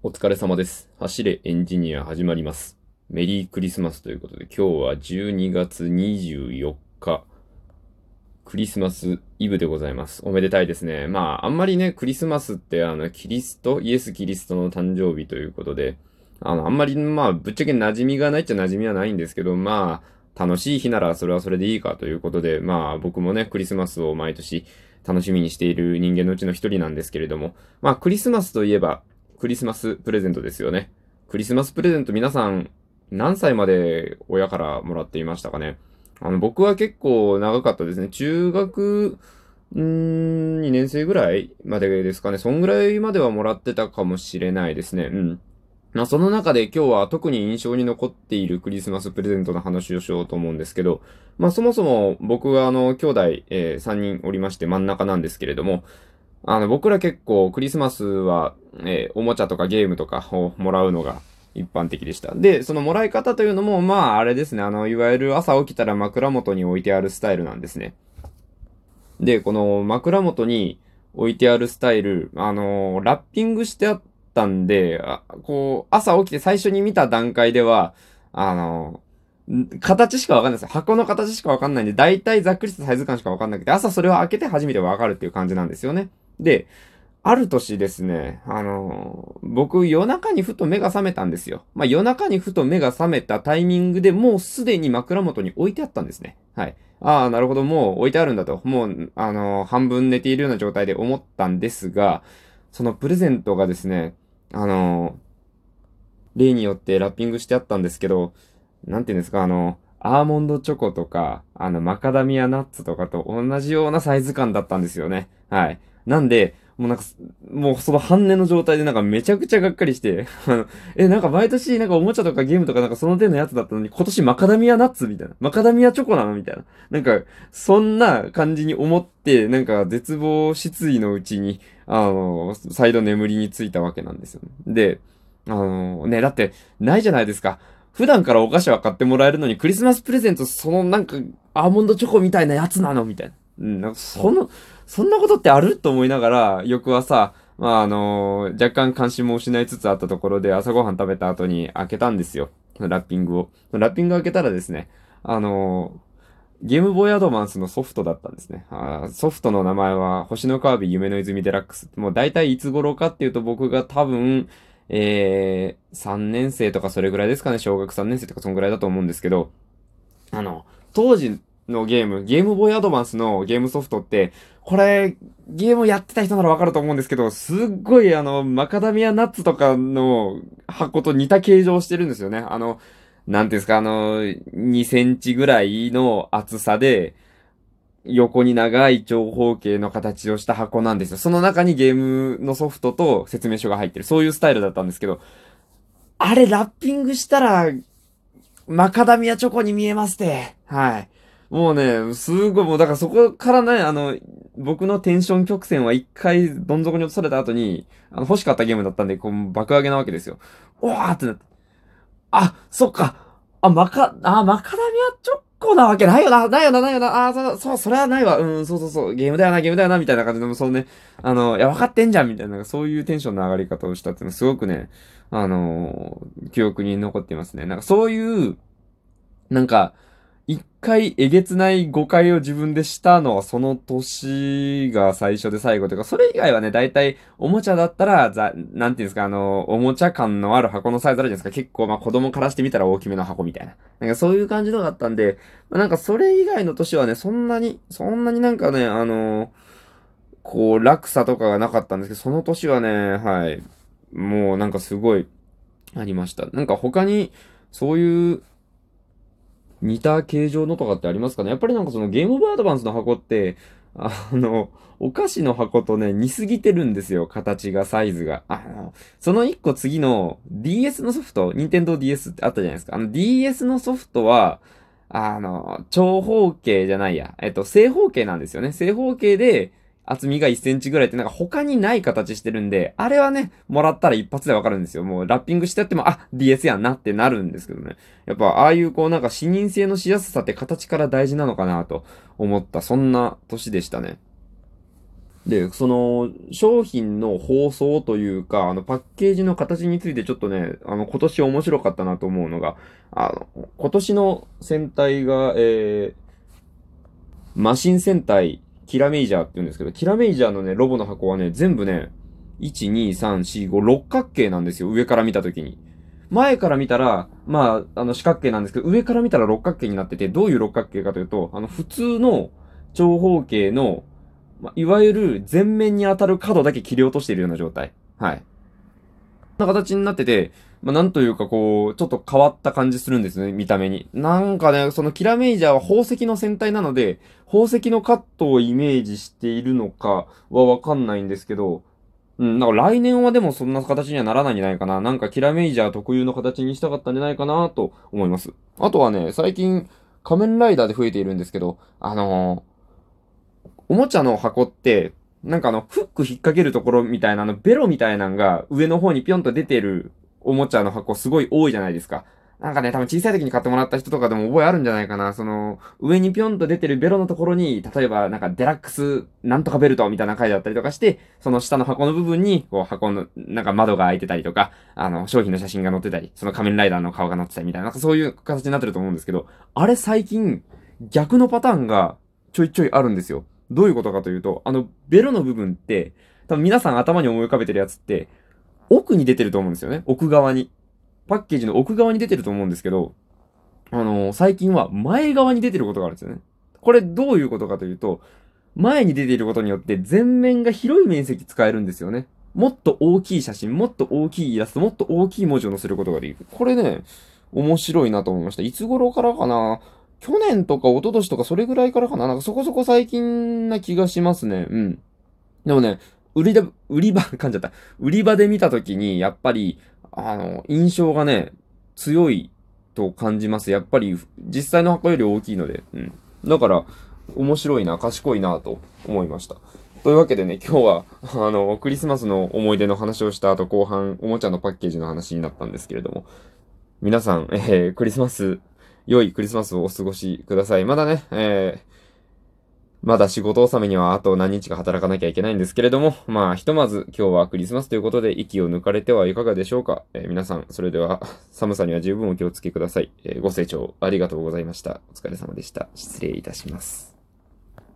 お疲れ様です。走れエンジニア始まります。メリークリスマスということで、今日は12月24日、クリスマスイブでございます。おめでたいですね。まあ、あんまりね、クリスマスってあの、キリスト、イエス・キリストの誕生日ということで、あの、あんまり、まあ、ぶっちゃけ馴染みがないっちゃ馴染みはないんですけど、まあ、楽しい日ならそれはそれでいいかということで、まあ、僕もね、クリスマスを毎年楽しみにしている人間のうちの一人なんですけれども、まあ、クリスマスといえば、クリスマスプレゼントですよね。クリスマスプレゼント皆さん何歳まで親からもらっていましたかね。あの、僕は結構長かったですね。中学、うーん、2年生ぐらいまでですかね。そんぐらいまではもらってたかもしれないですね。うん。まあ、その中で今日は特に印象に残っているクリスマスプレゼントの話をしようと思うんですけど、まあ、そもそも僕はあの、兄弟、えー3人おりまして真ん中なんですけれども、あの、僕ら結構クリスマスは、えーおもちゃとかゲームとかをもらうのが一般的でした。で、そのもらい方というのも、まあ、あれですね。あの、いわゆる朝起きたら枕元に置いてあるスタイルなんですね。で、この枕元に置いてあるスタイル、あの、ラッピングしてあったんで、こう、朝起きて最初に見た段階では、あの、ん形しかわかんないですよ。箱の形しかわかんないんで、だいたいざっくりしたサイズ感しかわかんなくて、朝それを開けて初めてわかるっていう感じなんですよね。で、ある年ですね、あの僕夜中にふと目が覚めたんですよ。まあ夜中にふと目が覚めたタイミングでもうすでに枕元に置いてあったんですね。はい。ああ、なるほど、もう置いてあるんだと。もう、あの半分寝ているような状態で思ったんですが、そのプレゼントがですね、あの例によってラッピングしてあったんですけど、なんていうんですか、あの、アーモンドチョコとか、あの、マカダミアナッツとかと同じようなサイズ感だったんですよね。はい。なんで、もうなんか、もうその半値の状態でなんかめちゃくちゃがっかりして、あの、え、なんか毎年なんかおもちゃとかゲームとかなんかその手のやつだったのに、今年マカダミアナッツみたいな。マカダミアチョコなのみたいな。なんか、そんな感じに思って、なんか絶望失意のうちに、あの、再度眠りについたわけなんですよね。で、あの、ね、だって、ないじゃないですか。普段からお菓子は買ってもらえるのに、クリスマスプレゼント、そのなんか、アーモンドチョコみたいなやつなのみたいな。うん、なんか、その、そんなことってある？と思いながら、翌朝、まあ、あの若干関心も失いつつあったところで、朝ごはん食べた後に開けたんですよ。ラッピングを。ラッピング開けたらですね、あのゲームボーイアドバンスのソフトだったんですね。あソフトの名前は、星のカービィ夢の泉デラックス。もう大体いつ頃かっていうと僕が多分、えー、3年生とかそれぐらいですかね。小学3年生とかそんぐらいだと思うんですけど、あの、当時のゲーム、ゲームボーイアドバンスのゲームソフトって、これ、ゲームやってた人ならわかると思うんですけど、すっごいあの、マカダミアナッツとかの箱と似た形状をしてるんですよね。あの、なんですか、あの、2センチぐらいの厚さで、横に長い長方形の形をした箱なんですよ。その中にゲームのソフトと説明書が入ってる。そういうスタイルだったんですけど、あれラッピングしたら、マカダミアチョコに見えますって。はい。もうね、すごい、もうだからそこからね、あの、僕のテンション曲線は一回どん底に落とされた後に、あの、欲しかったゲームだったんで、こう、爆上げなわけですよ。おわーってなって。あ、そっか。あ、マカ、あ、マカダミアチョコなわけないよな、ないよな、ないよな、あ、そう、そう、それはないわ。うん、そうそうそう、ゲームだよな、ゲームだよな、みたいな感じで、もそうね、あの、いや、分かってんじゃん、みたいな、そういうテンションの上がり方をしたっていうのは、すごくね、あの記憶に残っていますね。なんかそういう、なんか、一回えげつない誤解を自分でしたのはその年が最初で最後というか、それ以外はね、大体おもちゃだったら、ざ、なんていうんですか、あの、おもちゃ感のある箱のサイズあるじゃないですか。結構まあ子供からしてみたら大きめの箱みたいな。なんかそういう感じのがあったんで、まあ、なんかそれ以外の年はね、そんなに、そんなになんかね、あのこう、落差とかがなかったんですけど、その年はね、はい、もうなんかすごい、ありました。なんか他に、そういう、似た形状のとかってありますかね？やっぱりなんかそのゲームボーイアドバンスの箱って、あの、お菓子の箱とね、似すぎてるんですよ。形が、サイズが。あの、その一個次の DS のソフト、任天堂 DS ってあったじゃないですか。あの DS のソフトは、あの、長方形じゃないや。えっと、正方形なんですよね。正方形で、厚みが1センチぐらいってなんか他にない形してるんで、あれはね、もらったら一発でわかるんですよ。もうラッピングしてやっても、あ、DS やんなってなるんですけどね。やっぱああいうこうなんか視認性のしやすさって形から大事なのかなと思った、そんな年でしたね。で、その、商品の包装というか、あの、パッケージの形についてちょっとね、あの、今年面白かったなと思うのが、あの、今年の戦隊が、えー、マシン戦隊、キラメイジャーって言うんですけど、キラメイジャーのね、ロボの箱はね、全部ね、1、2、3、4、5、六角形なんですよ。上から見た時に。前から見たら、まあ、あの四角形なんですけど、上から見たら六角形になってて、どういう六角形かというと、あの、普通の長方形の、まあ、いわゆる前面に当たる角だけ切り落としているような状態。はい。な形になってて、まあ、なんというかこう、ちょっと変わった感じするんですね、見た目に。なんかね、そのキラメイジャーは宝石の戦隊なので、宝石のカットをイメージしているのかはわかんないんですけど、うん、なんか来年はでもそんな形にはならないんじゃないかな。なんかキラメイジャー特有の形にしたかったんじゃないかなと思います。あとはね、最近仮面ライダーで増えているんですけど、あのー、おもちゃの箱って、なんかあの、フック引っ掛けるところみたいな、あの、ベロみたいなのが上の方にぴょんと出てるおもちゃの箱すごい多いじゃないですか。なんかね、多分小さい時に買ってもらった人とかでも覚えあるんじゃないかな。その、上にぴょんと出てるベロのところに、例えばなんかデラックスなんとかベルトみたいな書いてあったりとかして、その下の箱の部分に、こう箱の、なんか窓が開いてたりとか、あの、商品の写真が載ってたり、その仮面ライダーの顔が載ってたりみたいな、なんかそういう形になってると思うんですけど、あれ最近、逆のパターンがちょいちょいあるんですよ。どういうことかというと、あの、ベロの部分って、多分皆さん頭に思い浮かべてるやつって、奥に出てると思うんですよね。奥側に。パッケージの奥側に出てると思うんですけど、あのー、最近は前側に出てることがあるんですよね。これどういうことかというと、前に出ていることによって全面が広い面積使えるんですよね。もっと大きい写真、もっと大きいイラスト、もっと大きい文字を載せることができる。これね、面白いなと思いました。いつ頃からかな去年とか一昨年とかそれぐらいからかな？なんかそこそこ最近な気がしますね。うん。でもね、売りだ、売り場、噛んじゃった。売り場で見たときに、やっぱり、あの、印象がね、強いと感じます。やっぱり、実際の箱より大きいので。うん。だから、面白いな、賢いな、と思いました。というわけでね、今日は、あの、クリスマスの思い出の話をした後、後半、おもちゃのパッケージの話になったんですけれども、皆さん、えー、クリスマス、良いクリスマスをお過ごしください。まだね、えー、まだ仕事納めにはあと何日か働かなきゃいけないんですけれども、まあ、ひとまず今日はクリスマスということで息を抜かれてはいかがでしょうか。えー、皆さん、それでは寒さには十分お気をつけください。えー、ご清聴ありがとうございました。お疲れ様でした。失礼いたします。